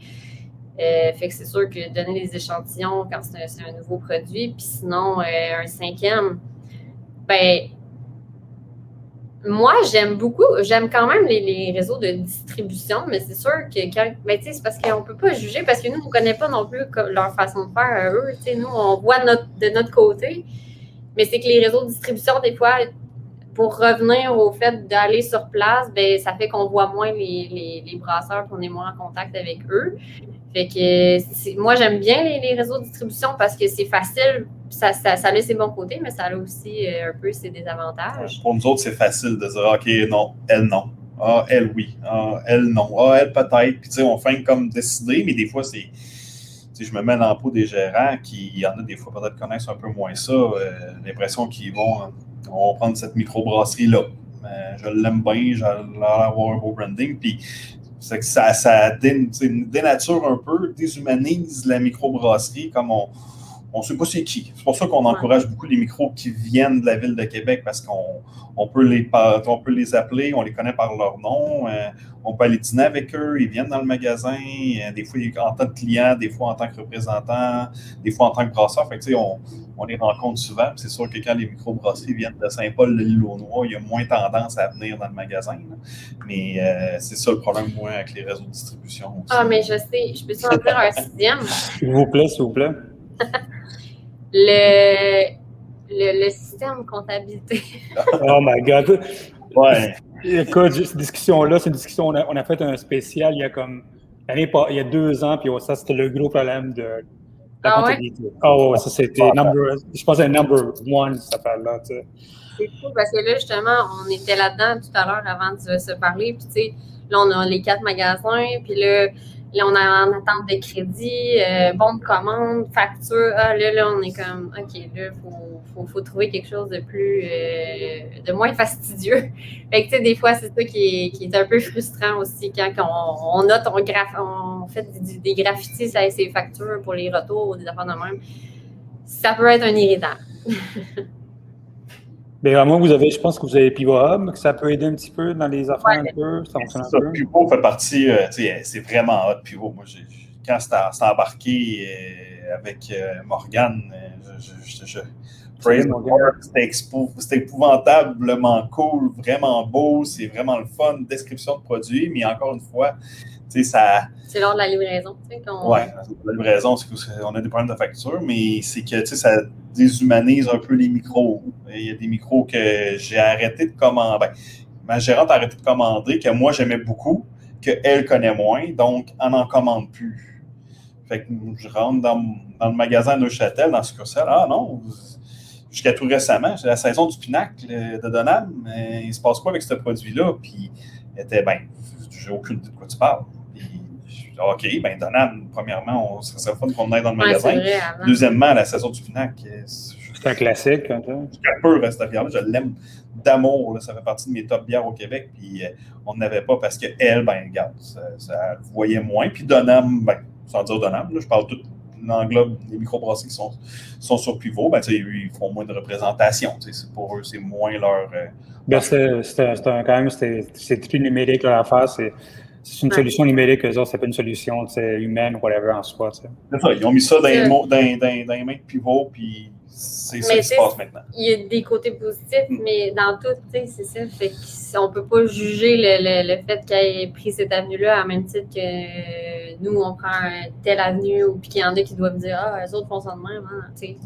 Euh, fait que c'est sûr que donner des échantillons quand c'est un, nouveau produit, puis sinon, euh, un cinquième, ben, moi, j'aime beaucoup, j'aime quand même les, réseaux de distribution, mais c'est sûr que quand, ben, c'est parce qu'on ne peut pas juger, parce que nous, on ne connaît pas non plus leur façon de faire à eux. Nous, on voit notre, de notre côté, mais c'est que les réseaux de distribution, des fois, pour revenir au fait d'aller sur place, ben, ça fait qu'on voit moins les, les, brasseurs, qu'on est moins en contact avec eux. Fait que moi, j'aime bien les, réseaux de distribution parce que c'est facile. Ça, ça, ça, a ses bons côtés, mais ça a aussi euh, un peu ses désavantages. Pour nous autres, c'est facile de dire OK, non, elle non. Ah, elle oui. Ah, elle non. Ah, elle peut-être. Puis, tu sais, on fait comme décider, mais des fois, c'est. Je me mets dans la peau des gérants qui, il y en a des fois peut-être connaissent un peu moins ça, euh, l'impression qu'ils vont, vont prendre cette microbrasserie-là. Je l'aime bien, j'ai avoir un beau branding. Puis que ça dénature un peu, déshumanise la microbrasserie comme on ne sait pas c'est qui. C'est pour ça qu'on encourage beaucoup les micros qui viennent de la ville de Québec parce qu'on on peut, les, on peut les appeler, on les connaît par leur nom, euh, on peut aller dîner avec eux, ils viennent dans le magasin, euh, des fois en tant que client, des fois en tant que représentant, des fois en tant que brasseur. Fait que, on, on les rencontre souvent. C'est sûr que quand les microbrasseries viennent de Saint-Paul, de l'île aux Noix, il y a moins tendance à venir dans le magasin. Mais euh, c'est ça le problème, moi, avec les réseaux de distribution. Ah, mais je sais, je peux en dire un sixième? S'il vous plaît, s'il vous plaît. le, le, le, système comptabilité. oh my God. Ouais. Écoute, cette discussion-là, c'est une discussion, on a, on a, fait un spécial il y a comme, il y a deux ans, puis ça, c'était le gros problème de la ah comptabilité. Ouais? Oh, ça c'était number, je pense que number one, ça parle là, tu sais. C'est cool parce que là, justement, on était là-dedans tout à l'heure avant de se parler, puis tu sais, là, on a les quatre magasins, puis là, Là, on est en attente de crédit, euh, bon de commande, facture. Ah, là, là, on est comme, OK, là, il faut, faut, trouver quelque chose de plus, euh, de moins fastidieux. Fait que, tu sais, des fois, c'est ça qui est, qui est, un peu frustrant aussi quand on, on note, on, graph, on fait des, des graffitis ça ses factures pour les retours ou des affaires de même. Ça peut être un irritant. Mais à moins vous avez, je pense que vous avez Pivot Hub, que ça peut aider un petit peu dans les affaires un peu. Ça fonctionne Ça, un peu. Pivot fait partie, euh, tu sais, c'est vraiment hot, Pivot. Moi, j'ai- quand c'était c'était embarqué euh, avec euh, Morgane, euh, je, je, je- c'était épouvantablement cool, vraiment beau, c'est vraiment le fun, description de produit, mais encore une fois, tu sais, ça, C'est lors de la livraison, tu sais, qu'on... Ouais, la livraison, c'est qu'on a des problèmes de facture, mais c'est que tu sais, ça déshumanise un peu les micros. Il y a des micros que j'ai arrêté de commander. Ben, ma gérante a arrêté de commander, que moi j'aimais beaucoup, qu'elle connaît moins, donc elle n'en commande plus. Fait que je rentre dans, dans le magasin de Neuchâtel, dans ce succursale. Ah non, jusqu'à tout récemment, c'est la saison du pinacle de Donham. mais il se passe quoi avec ce produit-là? Puis elle était, ben, j'ai aucune idée de quoi tu parles. Puis, je suis, OK, ben Donham, premièrement, on, ça serait fun qu'on aille dans le Ouais, magasin. vrai, avant. Deuxièmement, la saison du pinacle, euh, C'est un classique. hein, je capote à cette bière-là. Je l'aime d'amour. Ça fait partie de mes top bières au Québec. Puis euh, on n'avait pas parce qu'elle, ben, regarde, ça, ça voyait moins. Puis Donham, ben, sans dire Donham, là, je parle tout l'englobe des microbrasseries qui sont, sont sur pivot, ben, tu sais, ils font moins de représentation. tu sais, c'est Pour eux, c'est moins leur. euh, Ben, c'est quand même, c'est c'est tout numérique leur affaire. C'est c'est une Ouais. solution numérique, eux autres, c'est pas une solution humaine, whatever en soi. tu sais. c'est ça, ils ont mis ça dans les, dans les mains de pivot, puis c'est ça qui se c'est- passe maintenant. il y a des côtés positifs, Mm. mais dans tout, tu sais, c'est ça. Fait qu'on peut pas juger le, le, le fait qu'elle ait pris cette avenue-là à même titre que nous, on prend telle avenue, ou puis qu'il y en a qui doivent dire Ah, les autres font ça de même, hein, tu sais.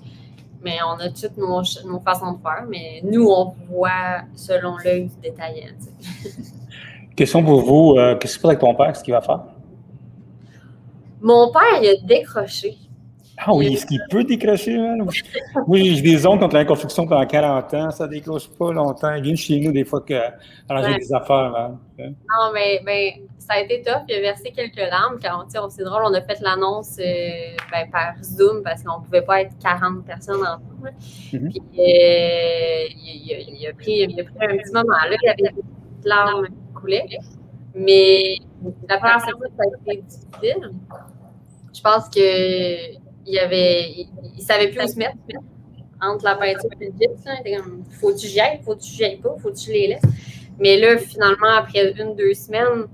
Mais on a toutes nos, nos façons de faire, mais nous, on voit selon l'œil du détaillant. sais. Question pour vous, euh, qu'est-ce qui se passe avec ton père? Qu'est-ce qu'il va faire? Mon père, il a décroché. Ah oui, est-ce qu'il peut décrocher? man? Oui, j'ai des oncles contre la construction pendant 40 ans, ça décroche pas longtemps. Il vient chez nous des fois que, arranger Ouais. des affaires. man. Non, mais ben, ça a été tough. Il a versé quelques larmes. Quand, on- c'est drôle, on a fait l'annonce euh, ben, par Zoom parce qu'on ne pouvait pas être 40 personnes ensemble. Mhm. Puis, euh, il, il a, il a pris, il a pris un petit moment. Là, il y avait des larmes qui coulaient. Mais la première semaine, ça a été difficile. Je pense que il avait, il, savait plus où se mettre entre la peinture et le gypse. Il était comme, faut-tu que j'y aille, faut-tu que j'y aille pas, faut-tu que je les laisse. Mais là, finalement, après une, deux semaines,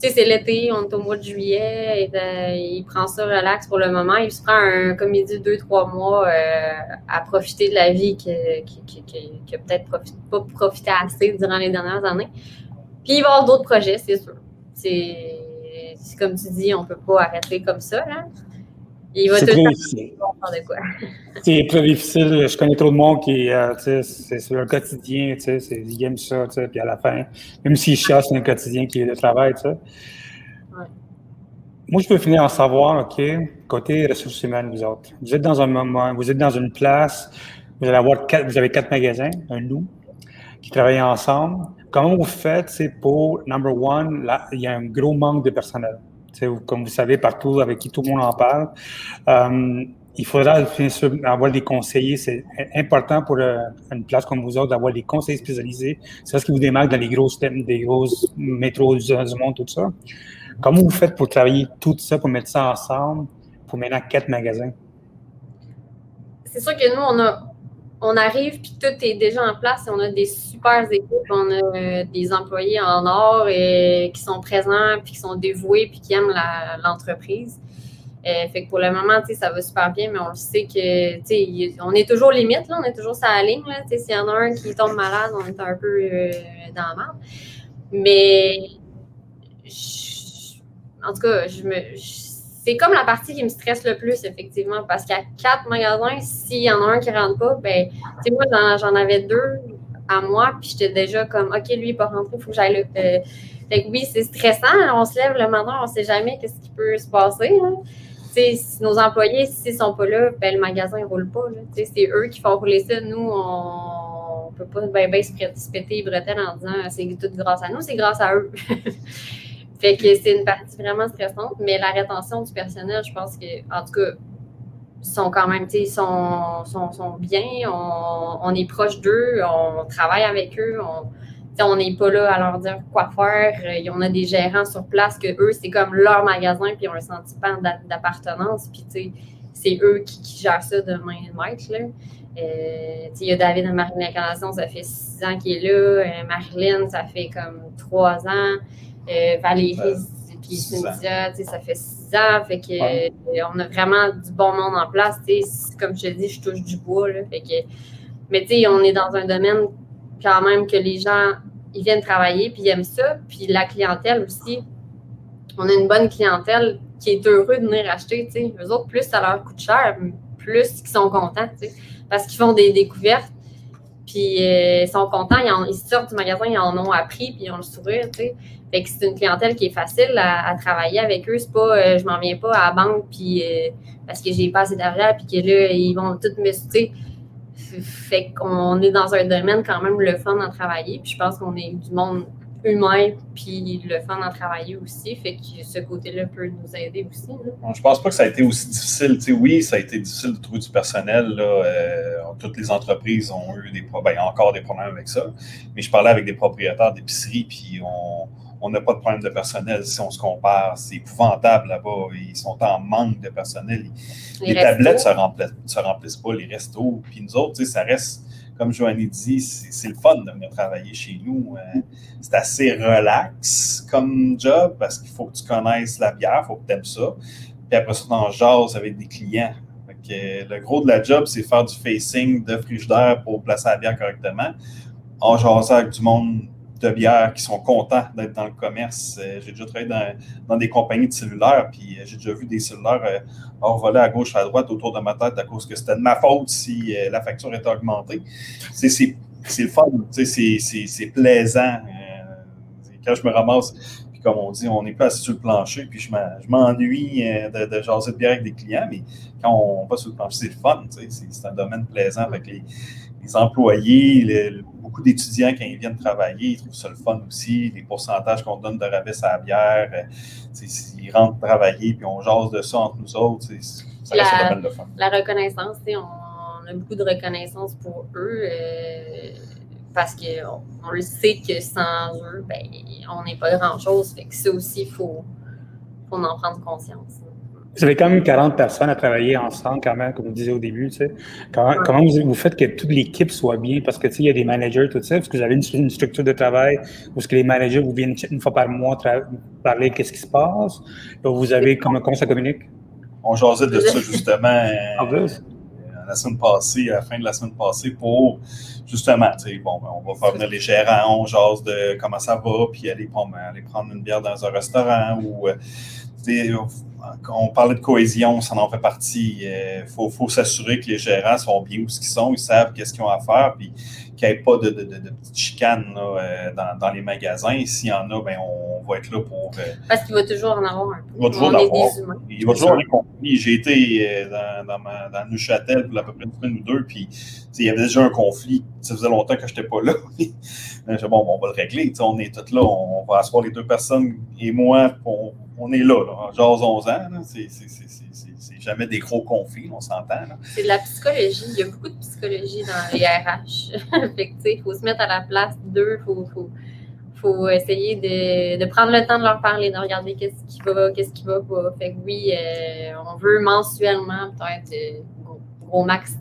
tu sais, c'est l'été, on est au mois de juillet, et, il prend ça relax pour le moment. Il se prend, un, comme il dit, deux, trois mois euh, à profiter de la vie qu'il a peut-être pas profité assez durant les dernières années. Puis il va avoir d'autres projets, c'est sûr. C'est comme tu dis, on peut pas arrêter comme ça. Là. Il va C'est tout. C'est très difficile. Je connais trop de monde qui, euh, tu sais, c'est sur le quotidien, tu sais, c'est- ils aiment ça, tu sais, puis à la fin, même s'ils chassent, c'est un quotidien qui est le travail, tu sais. Moi, je peux finir en savoir, OK, côté ressources humaines, vous autres. Vous êtes dans un moment, vous êtes dans une place, vous allez avoir quatre, vous avez quatre magasins, un nous, qui travaillent ensemble. Comment vous faites, c'est pour, number one, là, il y a un gros manque de personnel. Comme vous savez, partout, avec qui tout le monde en parle. Euh, il faudra bien sûr avoir des conseillers. C'est important pour une place comme vous autres d'avoir des conseillers spécialisés. C'est ce qui vous démarque dans les grosses thèmes, des grosses métros du monde, tout ça. Comment vous faites pour travailler tout ça, pour mettre ça ensemble, pour maintenant quatre magasins? c'est sûr que nous, on a on arrive puis tout est déjà en place. On a des super équipes, on a euh, des employés en or et qui sont présents puis qui sont dévoués puis qui aiment l'entreprise. Euh, fait que pour le moment, ça va super bien, mais on sait que, on est toujours limite, là, on est toujours sur la ligne, s'il y en a un qui tombe malade, on est un peu euh, dans la merde. Mais, en tout cas, je me, c'est comme la partie qui me stresse le plus, effectivement, parce qu'à quatre magasins, s'il y en a un qui rentre pas, ben, tu sais, moi, j'en, avais deux à moi, puis j'étais déjà comme, OK, lui, il n'est pas rentré, il faut que j'aille là. Euh, fait que oui, c'est stressant, on se lève le matin, on sait jamais qu'est-ce qui peut se passer, si nos employés, s'ils sont pas là, ben, le magasin ne roule pas, c'est eux qui font rouler ça. Nous, on ne peut pas ben, ben se péter les bretelles en disant, c'est tout grâce à nous, c'est grâce à eux. Fait que c'est une partie vraiment stressante, mais la rétention du personnel, je pense que, en tout cas, ils sont quand même, tu sais, ils sont, sont, sont bien, on, on est proche d'eux, on travaille avec eux, on on n'est pas là à leur dire quoi faire. Euh, On a des gérants sur place que eux, c'est comme leur magasin, puis ils ont un sentiment d'a- d'appartenance, puis tu sais, c'est eux qui, qui gèrent ça de main de maître. Euh, il y a David et Marine Incarnation, ça fait six ans qu'il est là. Euh, Marilyn, ça fait comme trois ans. Euh, Valérie, puis Cynthia, ça fait six ans. Fait que on a vraiment du bon monde en place. Comme je te dis, je touche du bois. Là, fait que, mais on est dans un domaine quand même que les gens ils viennent travailler puis ils aiment ça. Puis la clientèle aussi. On a une bonne clientèle qui est heureux de venir acheter. T'sais. Eux autres, plus ça leur coûte cher, plus ils sont contents. T'sais parce qu'ils font des découvertes. Puis euh, ils sont contents, ils, sortent du magasin, ils en ont appris, puis ils ont le sourire, tu sais. Fait que c'est une clientèle qui est facile à, travailler avec eux. C'est pas, euh, je m'en viens pas à la banque, puis euh, parce que j'ai pas assez d'argent, puis que là, ils vont tout me, tu Fait qu'on est dans un domaine quand même le fun à travailler, puis je pense qu'on est du monde humain, puis le fun à travailler aussi. Fait que ce côté-là peut nous aider aussi. Là. Je pense pas que ça a été aussi difficile. oui, ça a été difficile de trouver du personnel. Là. Euh, toutes les entreprises ont eu des problèmes, encore des problèmes avec ça. Mais je parlais avec des propriétaires d'épicerie, puis on n'a pas de problème de personnel si on se compare. C'est épouvantable là-bas. Ils sont en manque de personnel. Les, tablettes ne se remplissent, se remplissent pas, les restos. Puis nous autres, ça reste comme Joanny dit, c'est le fun de venir travailler chez nous. Euh, c'est assez relax comme job parce qu'il faut que tu connaisses la bière, il faut que tu aimes ça. Puis après ça, tu jase avec des clients. le gros de la job, c'est faire du facing de frigidaire pour placer la bière correctement. En jasant avec du monde de bière qui sont contents d'être dans le commerce. Euh, j'ai déjà travaillé dans, des compagnies de cellulaires, puis euh, j'ai déjà vu des cellulaires envoler à gauche, à droite autour de ma tête à cause que c'était de ma faute si la facture était augmentée. C'est le fun, c'est plaisant. Euh, quand je me ramasse, puis comme on dit, on n'est pas assis sur le plancher, puis je m'ennuie euh, de, de, jaser de bière avec des clients, mais quand on va sur le plancher, c'est le fun, c'est un domaine plaisant avec les, employés, beaucoup d'étudiants quand ils viennent travailler, ils trouvent ça le fun aussi, les pourcentages qu'on donne de rabais à la bière, euh, ils rentrent travailler, puis on jase de ça entre nous autres, ça reste un domaine de fun. La reconnaissance, on on a beaucoup de reconnaissance pour eux euh, parce qu'on on le sait que sans eux, ben, on n'est pas grand-chose. Fait que ça aussi, il faut, faut en prendre conscience. Vous avez quand même 40 personnes à travailler ensemble, quand même, comme vous disiez au début. Comment, comment vous, faites que toute l'équipe soit bien? Parce que il y a des managers, tout ça. Est-ce que vous avez une, structure de travail où ce que les managers vous viennent une fois par mois parler qu'est-ce qui se passe? Vous avez comment, comment ça communique? On jasait de ça justement. En plus? la semaine passée, à la fin de la semaine passée, pour justement, tu sais, bon, on va faire venir les gérants, on jase de comment ça va, puis aller, ben, aller prendre une bière dans un restaurant ou. Euh, on parlait de cohésion, ça en fait partie. Il euh, faut, faut s'assurer que les gérants sont bien où ce qu'ils sont, ils savent qu'est-ce qu'ils ont à faire, puis qu'il n'y ait pas de, de, de, petites chicanes euh, dans, dans, les magasins. S'il y en a, ben, on va être là pour. Euh, Parce qu'il va toujours en avoir un peu. Il va toujours en avoir. Il va toujours en avoir. J'ai été euh, dans, dans, ma, dans Neuchâtel pour à peu près une semaine ou deux, puis il y avait déjà un conflit. Ça faisait longtemps que je n'étais pas là. bon, on va le régler. On est tous là. On va asseoir les deux personnes et moi. On, on est là, là. Genre 11 ans. C'est jamais des gros conflits, on s'entend. C'est de la psychologie. Il y a beaucoup de psychologie dans les RH. il faut se mettre à la place d'eux. Il faut, essayer de, prendre le temps de leur parler, de regarder qu'est-ce qui va, qu'est-ce qui va pas. Fait que oui, euh, on veut mensuellement, peut-être, euh, gros max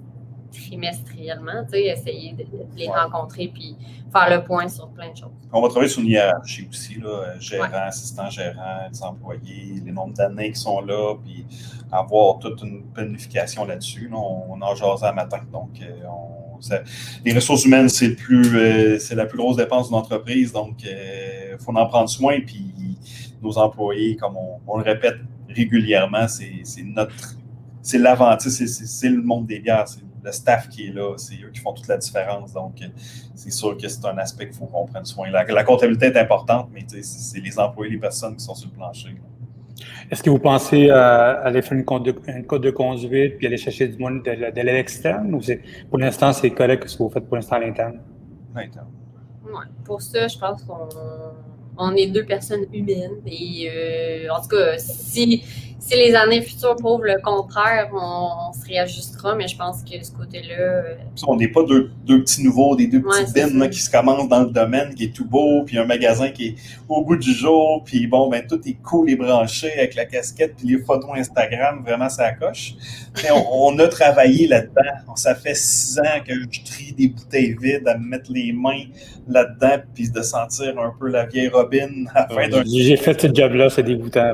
trimestriellement, essayer de, les rencontrer puis faire le point sur plein de choses. On va travailler sur une hiérarchie aussi, là, gérant, assistant gérant, les employés, les nombres d'années qui sont là, puis avoir toute une planification là-dessus. On, a jasé à matin, donc euh, les ressources humaines, c'est le plus euh, c'est la plus grosse dépense d'une entreprise, donc il euh, faut en prendre soin, puis nos employés, comme on, le répète régulièrement, c'est notre c'est c'est le monde des bières, c'est le staff qui est là, c'est eux qui font toute la différence. Donc, c'est sûr que c'est un aspect qu'il faut qu'on prenne soin. La, la comptabilité est importante, mais c'est les employés, les personnes qui sont sur le plancher. Est-ce que vous pensez euh, aller faire une code, de, code de conduite puis aller chercher du monde de, de l'aide externe ou pour l'instant, c'est correct ce que vous faites pour l'instant à l'interne? L'interne. Ouais, pour ça, je pense qu'on on est deux personnes humaines. Et euh, en tout cas, si si les années futures prouvent le contraire, on, se réajustera, mais je pense que ce côté-là. Euh, on n'est pas deux, petits nouveaux, des deux petits bins qui se commencent dans le domaine, qui est tout beau, puis un magasin qui est au bout du jour, puis bon, ben tout est cool et branché avec la casquette, puis les photos Instagram, vraiment ça coche. On, on, a travaillé là-dedans. Ça fait six ans que je trie des bouteilles vides à me mettre les mains là-dedans, puis de sentir un peu la vieille Robin à la fin d'un. J'ai fait ce job-là, c'est dégoûtant.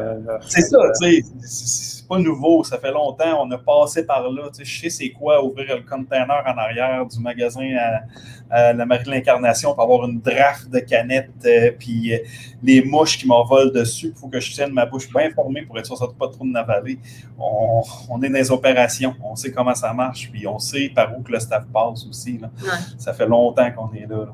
C'est ça, tu sais c'est pas nouveau, ça fait longtemps, on a passé par là. Tu sais, je sais c'est quoi ouvrir le container en arrière du magasin à, la Marie de l'Incarnation pour avoir une draft de canettes, euh, puis euh, les mouches qui m'envolent dessus. Il faut que je tienne ma bouche bien formée pour être sûr que ça ne pas trop de navaler. On, on, est dans les opérations, on sait comment ça marche, puis on sait par où que le staff passe aussi. Là. Ça fait longtemps qu'on est là.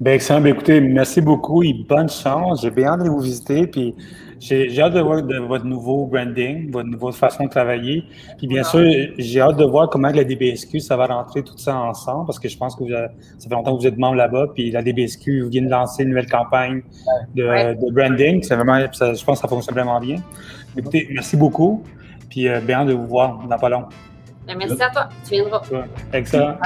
Bien, excellent. Bien, écoutez, merci beaucoup et bonne chance. J'ai bien hâte de vous visiter. Puis j'ai hâte de voir de votre nouveau branding, votre nouvelle façon de travailler. Puis bien sûr, j'ai hâte de voir comment la DBSQ, ça va rentrer tout ça ensemble, parce que je pense que ça fait longtemps que vous êtes membre là-bas, puis la DBSQ vient de lancer une nouvelle campagne de, branding. C'est vraiment, je pense que ça fonctionne vraiment bien. Écoutez, merci beaucoup, puis euh, bien hâte de vous voir dans pas long. Ben, merci à toi. Tu viendras. Excellent.